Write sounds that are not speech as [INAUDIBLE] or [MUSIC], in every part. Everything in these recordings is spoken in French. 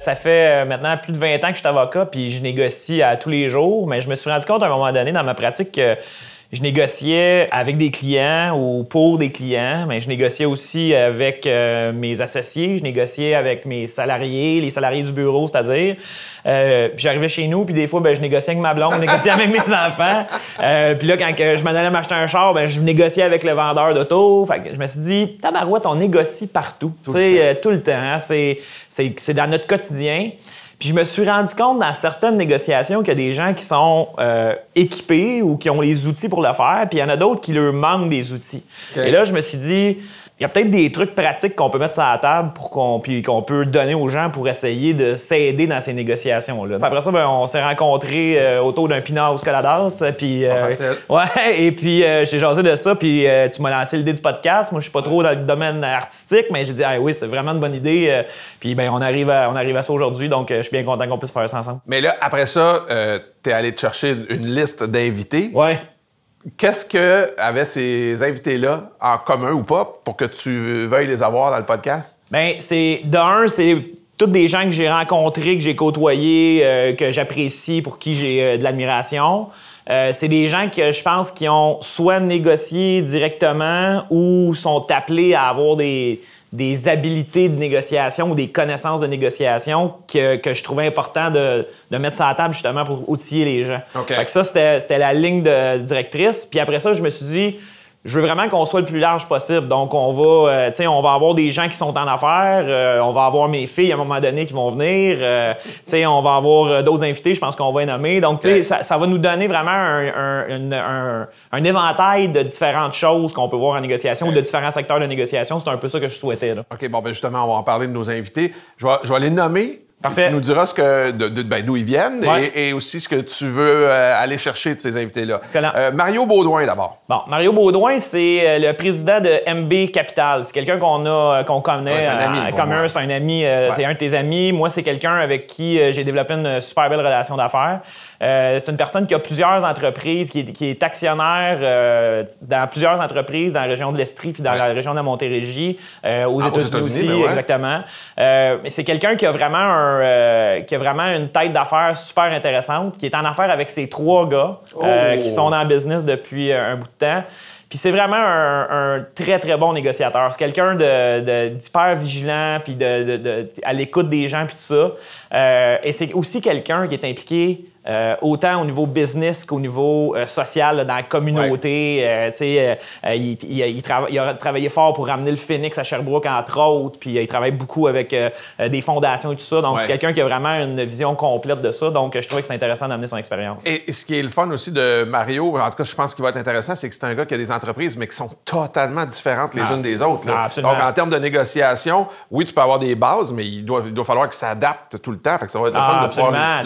Ça fait euh, maintenant plus de 20 ans que je suis avocat, puis je négocie à tous les jours, mais je me suis rendu compte à un moment donné dans ma pratique que je négociais avec des clients ou pour des clients, mais je négociais aussi avec euh, mes associés, je négociais avec mes salariés, les salariés du bureau, c'est-à-dire. Euh, puis j'arrivais chez nous, puis des fois, ben, je négociais avec ma blonde, je négociais avec mes enfants. Euh, puis là, quand je m'en allais m'acheter un char, ben, je négociais avec le vendeur d'auto. Fait que je me suis dit, tabarouette, on négocie partout, tu sais, tout le temps. Hein. C'est, c'est, c'est dans notre quotidien. Puis je me suis rendu compte dans certaines négociations qu'il y a des gens qui sont euh, équipés ou qui ont les outils pour le faire, puis il y en a d'autres qui leur manquent des outils. Et là, je me suis dit, il y a peut-être des trucs pratiques qu'on peut mettre sur la table pour qu'on puis qu'on peut donner aux gens pour essayer de s'aider dans ces négociations là. Après ça, ben, on s'est rencontrés euh, autour d'un pinard scoladas puis euh, ouais et puis euh, j'ai jasé de ça puis tu m'as lancé l'idée du podcast. Moi, je suis pas trop dans le domaine artistique, mais j'ai dit ah oui, c'était vraiment une bonne idée. puis ben on arrive à on arrive à ça aujourd'hui, donc je suis bien content qu'on puisse faire ça ensemble. Mais là après ça, tu es allé te chercher une liste d'invités. Ouais. Qu'est-ce que avaient ces invités-là en commun ou pas pour que tu veuilles les avoir dans le podcast? Bien, c'est d'un, c'est tous des gens que j'ai rencontrés, que j'ai côtoyés, euh, que j'apprécie, pour qui j'ai euh, de l'admiration. Euh, c'est des gens que je pense qui ont soit négocié directement ou sont appelés à avoir des, des habiletés de négociation ou des connaissances de négociation que, que je trouvais important de, de, mettre sur la table justement pour outiller les gens. Fait que ça, c'était la ligne de directrice. Puis après ça, je me suis dit, je veux vraiment qu'on soit le plus large possible. Donc, on va, euh, on va avoir des gens qui sont en affaires, euh, on va avoir mes filles à un moment donné qui vont venir, euh, on va avoir d'autres invités, je pense qu'on va les nommer. Donc, ça, ça, va nous donner vraiment un, un, un, éventail de différentes choses qu'on peut voir en négociation ou de différents secteurs de négociation. C'est un peu ça que je souhaitais. Là. OK, bon, ben justement, on va en parler de nos invités. Je vais, je vais les nommer. Parfait. Tu nous diras ce que, de, ben, d'où ils viennent et, aussi ce que tu veux euh, aller chercher de ces invités-là. Excellent. Euh, Mario Baudouin, d'abord. Bon, Mario Baudouin, c'est euh, le président de MB Capital. C'est quelqu'un qu'on a, qu'on connaît. c'est un ami. commun, c'est un ami, c'est un de tes amis. Moi, c'est quelqu'un avec qui j'ai développé une super belle relation d'affaires. c'est une personne qui a plusieurs entreprises, qui est, qui est actionnaire dans plusieurs entreprises dans la région de l'Estrie puis dans la région de Montérégie, aux Ah, aux États-Unis aussi, États-Unis, ben ouais. exactement. mais c'est quelqu'un qui a vraiment un, euh, qui a vraiment une tête d'affaires super intéressante, qui est en affaires avec ses trois gars euh, Oh. qui sont dans le business depuis euh, un bout de temps. Puis c'est vraiment un, un très, très bon négociateur. C'est quelqu'un de, de- d'hyper vigilant, puis de, de- de- à l'écoute des gens, puis tout ça. Euh, et c'est aussi quelqu'un qui est impliqué euh, autant au niveau business qu'au niveau euh, social, là, dans la communauté. Euh, euh, il, il- il trava- il a travaillé fort pour ramener le Phoenix à Sherbrooke, entre autres. Puis il travaille beaucoup avec des fondations et tout ça. Donc, Ouais. c'est quelqu'un qui a vraiment une vision complète de ça. Donc, je trouvais que c'est intéressant d'amener son expérience. Et, et ce qui est le fun aussi de Mario, en tout cas, je pense qu'il va être intéressant, c'est que c'est un gars qui a des entreprises, mais qui sont totalement différentes les Ah. unes des autres. là. Ah. Donc, en termes de négociation, oui, tu peux avoir des bases, mais il doit, il doit falloir que ça s'adapte tout le temps. Fait que ça va être le Ah, fun de pouvoir absolument.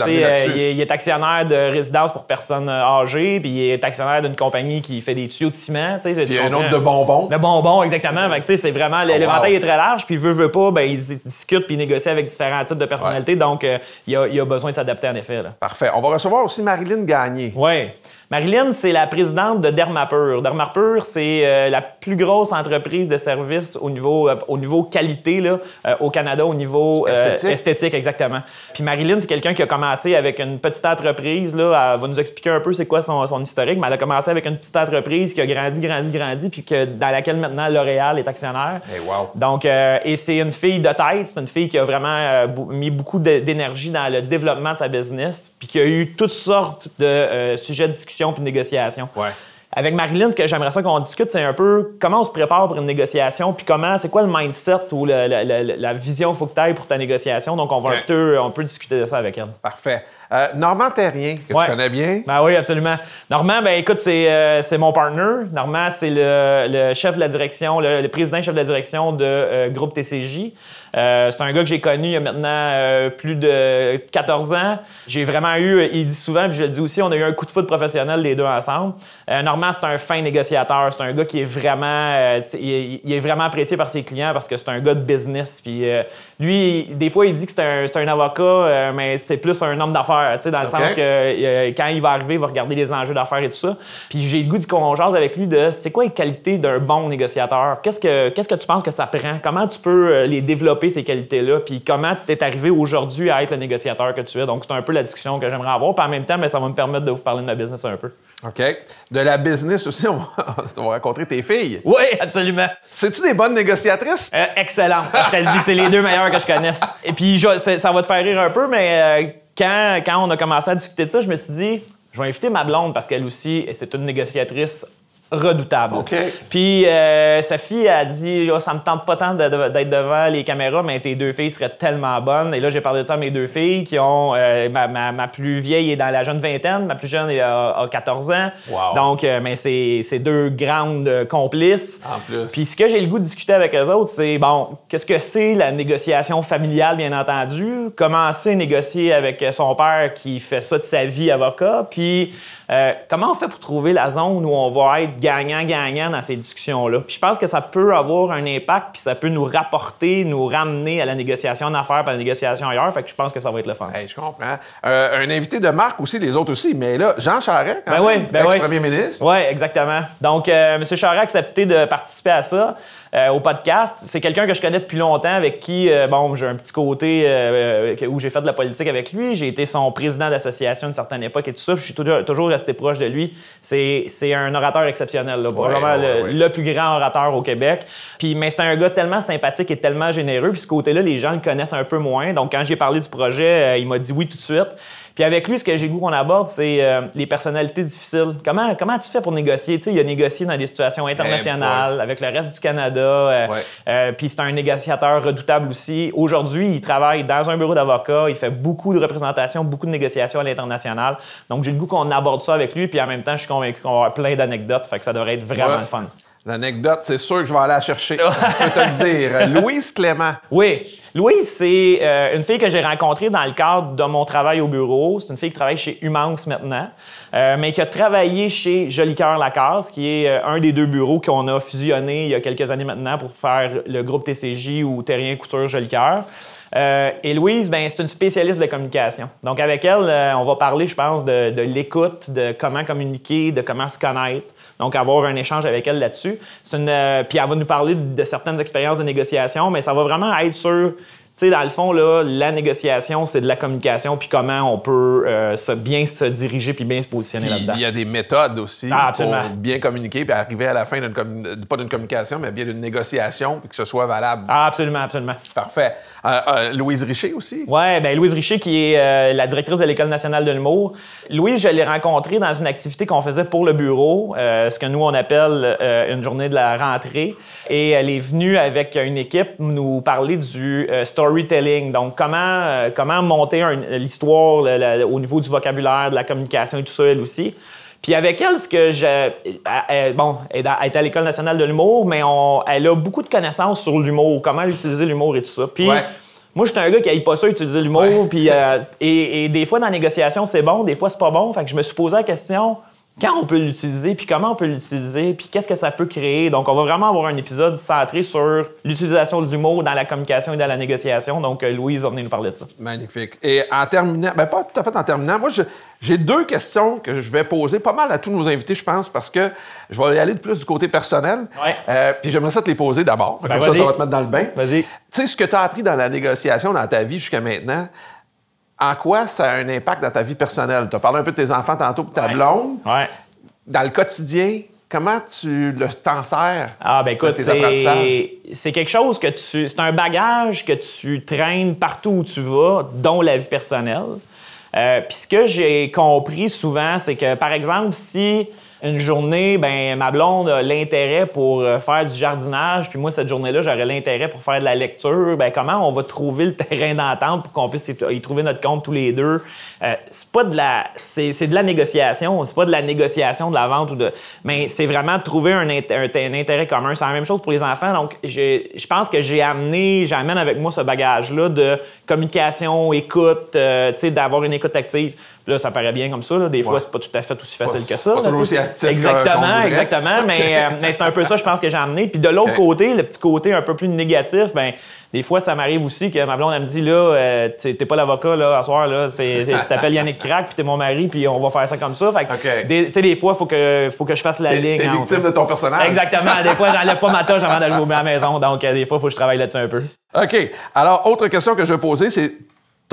l'amener Actionnaire de résidence pour personnes euh, âgées, puis il est actionnaire d'une compagnie qui fait des tuyaux de ciment. tu sais, il y a un autre de bonbons. De bonbons, exactement. Fait que, c'est vraiment Oh, l'éventail wow. est très large, puis veut veut pas, ben il dis- discute puis il négocie avec différents types de personnalités. Donc euh, il, a, il a besoin de s'adapter en effet. Là. Parfait. On va recevoir aussi Marilyn Gagné. Oui. Marilyn, c'est la présidente de Dermapur. Dermapur, c'est euh, la plus grosse entreprise de services au niveau, euh, au niveau qualité là, euh, au Canada, au niveau Esthétique. esthétique, exactement. Puis Marilyn, c'est quelqu'un qui a commencé avec une petite entreprise. Là, elle va nous expliquer un peu c'est quoi son, son historique, mais elle a commencé avec une petite entreprise qui a grandi, grandi, grandi, puis que, dans laquelle maintenant L'Oréal est actionnaire. Eh, wow. Donc, et c'est une fille de tête, c'est une fille qui a vraiment mis beaucoup d'énergie dans le développement de sa business, puis qui a eu toutes sortes de sujets de discussion puis de négociation. Ouais. Avec Marilyn, ce que j'aimerais ça qu'on discute, c'est un peu comment on se prépare pour une négociation, puis comment, c'est quoi le mindset ou la vision qu'il faut que tu ailles pour ta négociation. Donc, on va un peu, on peut discuter de ça avec elle. Parfait. Euh, Normand Terrien, que Ouais. tu connais bien. Ben oui, absolument. Normand, ben écoute, c'est euh, c'est mon partner. Normand, c'est le, le chef de la direction, le, le président chef de la direction de euh, groupe TCJ. Euh, c'est un gars que j'ai connu il y a maintenant euh, plus de 14 ans. J'ai vraiment eu, il dit souvent, puis je le dis aussi, on a eu un coup de foot professionnel les deux ensemble. Euh, Normand, c'est un fin négociateur. C'est un gars qui est vraiment, euh, il, il est vraiment apprécié par ses clients parce que c'est un gars de business. Puis euh, lui, des fois, il dit que c'est un, avocat, euh, mais c'est plus un homme d'affaires, tu sais, dans le sens que quand il va arriver, il va regarder les enjeux d'affaires et tout ça. Puis j'ai le goût de qu'on jase avec lui de c'est quoi les qualités d'un bon négociateur? Qu'est-ce que, qu'est-ce que tu penses que ça prend? Comment tu peux les développer, ces qualités-là? Puis comment tu t'es arrivé aujourd'hui à être le négociateur que tu es? Donc, c'est un peu la discussion que j'aimerais avoir. Puis en même temps, mais ça va me permettre de vous parler de ma business un peu. OK? De la business aussi, [LAUGHS] on va, on va rencontrer tes filles. Oui, absolument. C'est-tu des bonnes négociatrices? Euh, excellent. Je te le dis, c'est les deux meilleurs que je connaisse. Et puis, je- ça va te faire rire un peu, mais euh, quand, quand on a commencé à discuter de ça, je me suis dit, je vais inviter ma blonde parce qu'elle aussi, c'est une négociatrice redoutable. Puis euh, Sophie a dit oh, ça me tente pas tant de- de- d'être devant les caméras, mais tes deux filles seraient tellement bonnes. Et là, j'ai parlé de ça à mes deux filles qui ont. euh, ma, ma- ma plus vieille est dans la jeune vingtaine, ma plus jeune est, a, a 14 ans. Wow. Donc, euh, mais c'est c'est deux grandes euh, complices. En plus. Puis ce que j'ai le goût de discuter avec eux autres, c'est bon, qu'est-ce que c'est la négociation familiale, bien entendu? Commencer à négocier avec son père qui fait ça de sa vie avocat, puis euh, comment on fait pour trouver la zone où on va être gagnant-gagnant dans ces discussions-là? Puis je pense que ça peut avoir un impact, puis ça peut nous rapporter, nous ramener à la négociation en affaires, puis à la négociation ailleurs. Fait que je pense que ça va être le fun. Hey, je comprends. Euh, un invité de marque aussi, les autres aussi, mais là, Jean Charest, quand Ben même, oui, ben oui. ex-premier ministre. Oui, exactement. Donc, euh, M. Charest a accepté de participer à ça, euh, au podcast. C'est quelqu'un que je connais depuis longtemps, avec qui, euh, bon, j'ai un petit côté où j'ai fait de la politique avec lui. J'ai été son président d'association à une certaine époque et tout ça. Je suis toujours, toujours resté proche de lui. C'est c'est un orateur exceptionnel, là, probablement ouais, le, ouais. le plus grand orateur au Québec. Puis, mais c'est un gars tellement sympathique et tellement généreux. Puis ce côté-là, les gens le connaissent un peu moins. Donc, quand j'ai parlé du projet, euh, il m'a dit oui tout de suite. Puis avec lui, ce que j'ai le goût qu'on aborde, c'est euh, les personnalités difficiles. Comment, comment tu fais pour négocier? Tu sais, il a négocié dans des situations internationales, avec le reste du Canada. euh, Ouais. euh, puis c'est un négociateur redoutable aussi. Aujourd'hui, il travaille dans un bureau d'avocat. Il fait beaucoup de représentations, beaucoup de négociations à l'international. Donc, j'ai le goût qu'on aborde ça avec lui. Puis en même temps, je suis convaincu qu'on va avoir plein d'anecdotes. Fait que ça devrait être vraiment Ouais. le fun. L'anecdote, c'est sûr que je vais aller la chercher. je peux te le dire. [LAUGHS] Louise Clément. Oui. Louise, c'est euh, une fille que j'ai rencontrée dans le cadre de mon travail au bureau. C'est une fille qui travaille chez Humance maintenant, euh, mais qui a travaillé chez Jolicoeur Lacasse, qui est euh, un des deux bureaux qu'on a fusionné il y a quelques années maintenant pour faire le groupe TCJ ou Terrien Couture Jolicoeur. Euh, et Louise, ben, c'est une spécialiste de communication. Donc, avec elle, euh, on va parler, je pense, de, de l'écoute, de comment communiquer, de comment se connaître. Donc, avoir un échange avec elle là-dessus. Euh, puis, elle va nous parler de certaines expériences de négociation, mais ça va vraiment être sur, sais, dans le fond, là, la négociation, c'est de la communication, puis comment on peut euh, se, bien se diriger puis bien se positionner là-dedans. il y a des méthodes aussi Ah, pour bien communiquer puis arriver à la fin d'une pas d'une communication, mais bien d'une négociation puis que ce soit valable. Ah, absolument, absolument. Parfait. Euh, euh, Louise Richer aussi? Ouais, ben Louise Richer, qui est la directrice de l'École nationale de l'humour. Louise, je l'ai rencontrée dans une activité qu'on faisait pour le bureau, ce que nous, on appelle une journée de la rentrée. Et elle est venue avec une équipe nous parler du euh, storytelling. Donc, comment, euh, comment monter l'histoire au niveau du vocabulaire, de la communication et tout ça, elle aussi. Puis avec elle, ce que je. elle- bon, elle est à- l'École nationale de l'humour, mais on- elle a beaucoup de connaissances sur l'humour, comment utiliser l'humour et tout ça. Puis Ouais. moi, j'étais un gars qui n'aille pas ça utiliser l'humour. Ouais. Puis, euh, et, et des fois, dans la négociation, c'est bon, des fois, c'est pas bon. Fait que je me suis posé la question quand on peut l'utiliser, puis comment on peut l'utiliser, puis qu'est-ce que ça peut créer. Donc, on va vraiment avoir un épisode centré sur l'utilisation de l'humour dans la communication et dans la négociation. Donc, euh, Louise va venir nous parler de ça. Magnifique. Et en terminant, ben pas tout à fait en terminant, moi, j'ai deux questions que je vais poser pas mal à tous nos invités, je pense, parce que je vais y aller de plus du côté personnel. Ouais. Euh, puis j'aimerais ça te les poser d'abord. Ben, Comme ça, ça va te mettre dans le bain. Vas-y. Tu sais, ce que tu as appris dans la négociation dans ta vie jusqu'à maintenant, en quoi ça a un impact dans ta vie personnelle? Tu as parlé un peu de tes enfants tantôt, puis ta Ouais. blonde. Ouais. Dans le quotidien, comment tu le t'en sers? Ah, ben écoute, dans tes apprentissages? c'est c'est quelque chose que tu. C'est un bagage que tu traînes partout où tu vas, dont la vie personnelle. Euh, Puis ce que j'ai compris souvent, c'est que, par exemple, si une journée, ben ma blonde a l'intérêt pour euh, faire du jardinage, puis moi, cette journée-là, j'aurais l'intérêt pour faire de la lecture, ben comment on va trouver le [LAUGHS] terrain d'entente pour qu'on puisse y, trouver notre compte tous les deux? Euh, c'est pas de la... C'est de la négociation, c'est pas de la négociation de la vente ou de... Mais c'est vraiment trouver un, int- un, un intérêt commun. C'est la même chose pour les enfants. Donc, je pense que j'ai amené, j'amène avec moi ce bagage-là de communication, écoute, euh, tu sais, d'avoir une écoute active. Là, ça paraît bien comme ça. là. Des fois, Ouais. c'est pas tout à fait aussi facile que ça. pas là, aussi- qu'on Exactement, exactement. Mais, euh, mais c'est un peu ça, je pense, que j'ai amené. Puis de l'autre côté, le petit côté un peu plus négatif, ben des fois, ça m'arrive aussi que ma blonde, elle me dit, là, euh, t'es pas l'avocat, là, à soir, là, [LAUGHS] tu t'appelles Yannick Crack, puis t'es mon mari, puis on va faire ça comme ça. Fait que, Ok. des- tu sais, des fois, faut que, faut que je fasse la ligne. t'es victime de ton personnage. Exactement. Des fois, j'enlève pas ma tâche avant d'aller à la maison. Donc, euh, des fois, il faut que je travaille là-dessus un peu. OK. Alors, autre question que je vais poser, c'est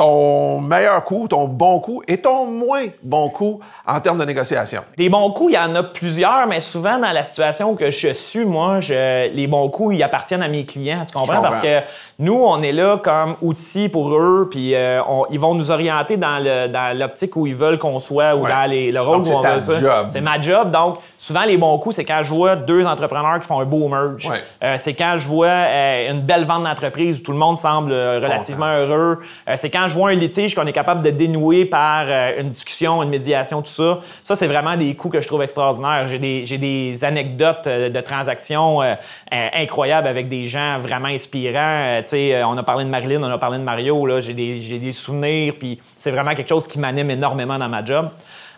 ton meilleur coup, ton bon coup et ton moins bon coup en termes de négociation? Des bons coups, il y en a plusieurs, mais souvent dans la situation que je suis, moi, je, les bons coups, ils appartiennent à mes clients. Tu comprends? Parce que nous, on est là comme outil pour eux, puis euh, on- ils vont nous orienter dans l'optique où ils veulent qu'on soit ou Ouais. dans les, le rôle Donc, où on veut ça. job. C'est ma job. Donc, souvent, les bons coups, c'est quand je vois deux entrepreneurs qui font un beau merge. Ouais. Euh, c'est quand je vois euh, une belle vente d'entreprise où tout le monde semble relativement heureux. C'est quand je vois un litige qu'on est capable de dénouer par euh, une discussion, une médiation, tout ça. Ça, c'est vraiment des coups que je trouve extraordinaires. J'ai des, anecdotes euh, de transactions euh, incroyables avec des gens vraiment inspirants. On a parlé de Marilyn, on a parlé de Mario. J'ai des, des souvenirs, puis c'est vraiment quelque chose qui m'anime énormément dans ma job.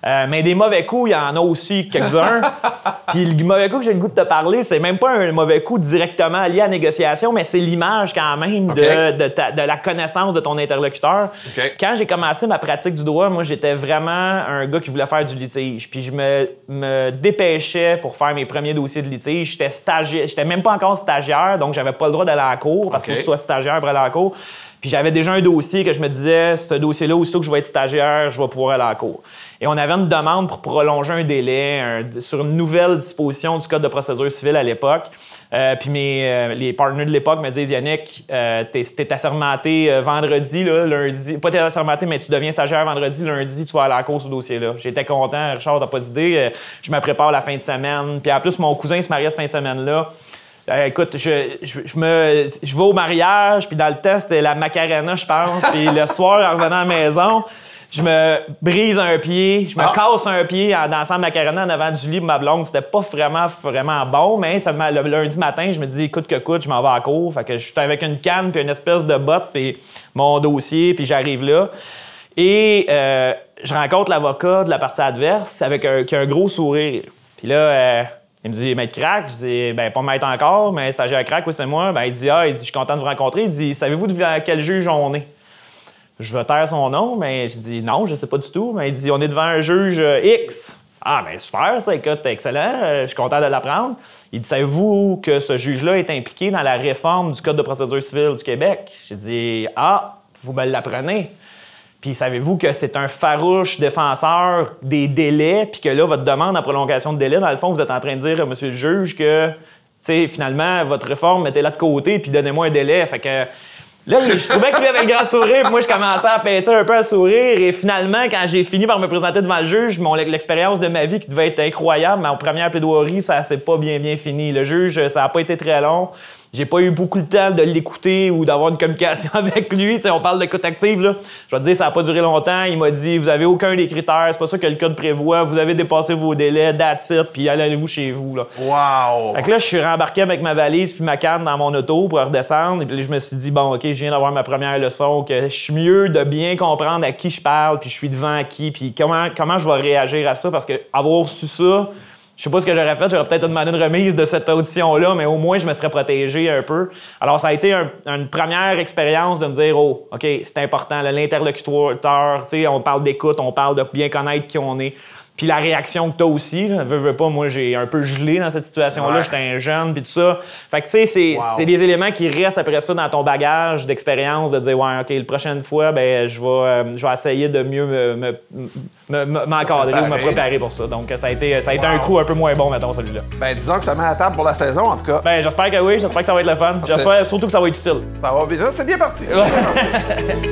Euh, mais des mauvais coups, il y en a aussi quelques-uns. [LAUGHS] Puis le mauvais coup que j'ai le goût de te parler, c'est même pas un mauvais coup directement lié à la négociation, mais c'est l'image quand même de, de, ta- de la connaissance de ton interlocuteur. Quand j'ai commencé ma pratique du droit, moi, j'étais vraiment un gars qui voulait faire du litige. Puis je me, me dépêchais pour faire mes premiers dossiers de litige. J'étais stagiaire, j'étais même pas encore stagiaire, donc j'avais pas le droit d'aller à la cour parce que tu sois stagiaire pour aller à la cour. Puis j'avais déjà un dossier que je me disais, ce dossier-là, aussitôt que je vais être stagiaire, je vais pouvoir aller à la cour. Et on avait une demande pour prolonger un délai sur une nouvelle disposition du Code de procédure civile à l'époque. Euh, puis mes, euh, les partenaires de l'époque me disent, Yannick, euh, t'es, t'es assermenté euh, vendredi, là, lundi. Pas t'es assermenté, mais tu deviens stagiaire vendredi, lundi, tu vas aller à la cour ce dossier-là. J'étais content, Richard, t'as pas d'idée. Euh, je me prépare la fin de semaine. Puis en plus, mon cousin se mariait cette fin de semaine-là. Euh, écoute, je, je, je me, je vais au mariage, puis dans le temps, c'était la Macarena, je pense. Puis le soir, en revenant à la maison, je me brise un pied, je me Ah. casse un pied en dansant Macarena en avant du lit ma blonde. C'était pas vraiment, vraiment bon, mais le lundi matin, je me dis, écoute que coûte, je m'en vais à la cour. Fait que je suis avec une canne, puis une espèce de botte, puis mon dossier, puis j'arrive là. Et euh, je rencontre l'avocat de la partie adverse avec un, qui a un gros sourire. Puis là, euh, il me dit, maître crack. Je dis, ben, pas maître encore, mais stagiaire crack, oui, c'est moi. Ben, il dit, ah, il dit, je suis content de vous rencontrer. Il dit, savez-vous devant quel juge on est? Je vais taire son nom, mais je dis, non, je sais pas du tout. Mais il dit, on est devant un juge euh, X. Ah, ben, super, ça, écoute, excellent. euh, je suis content de l'apprendre. Il dit, savez-vous que ce juge-là est impliqué dans la réforme du Code de procédure civile du Québec? J'ai dit, ah, vous me l'apprenez. Puis savez-vous que c'est un farouche défenseur des délais, puis que là, votre demande en prolongation de délai, dans le fond, vous êtes en train de dire, à monsieur le juge, que, tu sais, finalement, votre réforme, mettez-la de côté, puis donnez-moi un délai. Fait que là, je [LAUGHS] trouvais qu'il avait le grand sourire, puis moi, je commençais à pincer un peu à sourire, et finalement, quand j'ai fini par me présenter devant le juge, mon l'expérience de ma vie qui devait être incroyable, en première plaidoirie, ça s'est pas bien, bien fini. Le juge, ça a pas été très long. J'ai pas eu beaucoup de temps de l'écouter ou d'avoir une communication [LAUGHS] avec lui. On parle d'écoute active, là. Je vais te dire, ça n'a pas duré longtemps. Il m'a dit, vous avez aucun des critères, c'est pas ça que le code prévoit. Vous avez dépassé vos délais, that's it, puis allez-vous chez vous, là. Wow! Fait que là, je suis rembarqué avec ma valise puis ma canne dans mon auto pour redescendre. Et puis là, je me suis dit, bon, OK, je viens d'avoir ma première leçon, que je suis mieux de bien comprendre à qui je parle, puis je suis devant qui, puis comment, comment je vais réagir à ça? Parce que avoir su ça, je sais pas ce que j'aurais fait. J'aurais peut-être demandé une remise de cette audition-là, mais au moins, je me serais protégé un peu. Alors, ça a été un- une première expérience de me dire, oh, OK, c'est important, l'interlocuteur, on parle d'écoute, on parle de bien connaître qui on est. Puis la réaction que tu as aussi, là, veux, veux pas, moi j'ai un peu gelé dans cette situation-là, Ouais. j'étais un jeune, puis tout ça. Fait que tu sais, c'est Wow. c'est des éléments qui restent après ça dans ton bagage d'expérience, de dire, ouais, OK, la prochaine fois, ben, je vais, euh, je vais essayer de mieux me- me- me- me- m'encadrer ou me Préparer. pour ça. Donc ça a été, ça a été Wow. un coup un peu moins bon, mettons, celui-là. Ben, disons que ça met la table pour la saison, en tout cas. Ben, j'espère que oui, j'espère que ça va être le fun. J'espère surtout que ça va être utile. Ça va bien. C'est bien parti. C'est bien parti.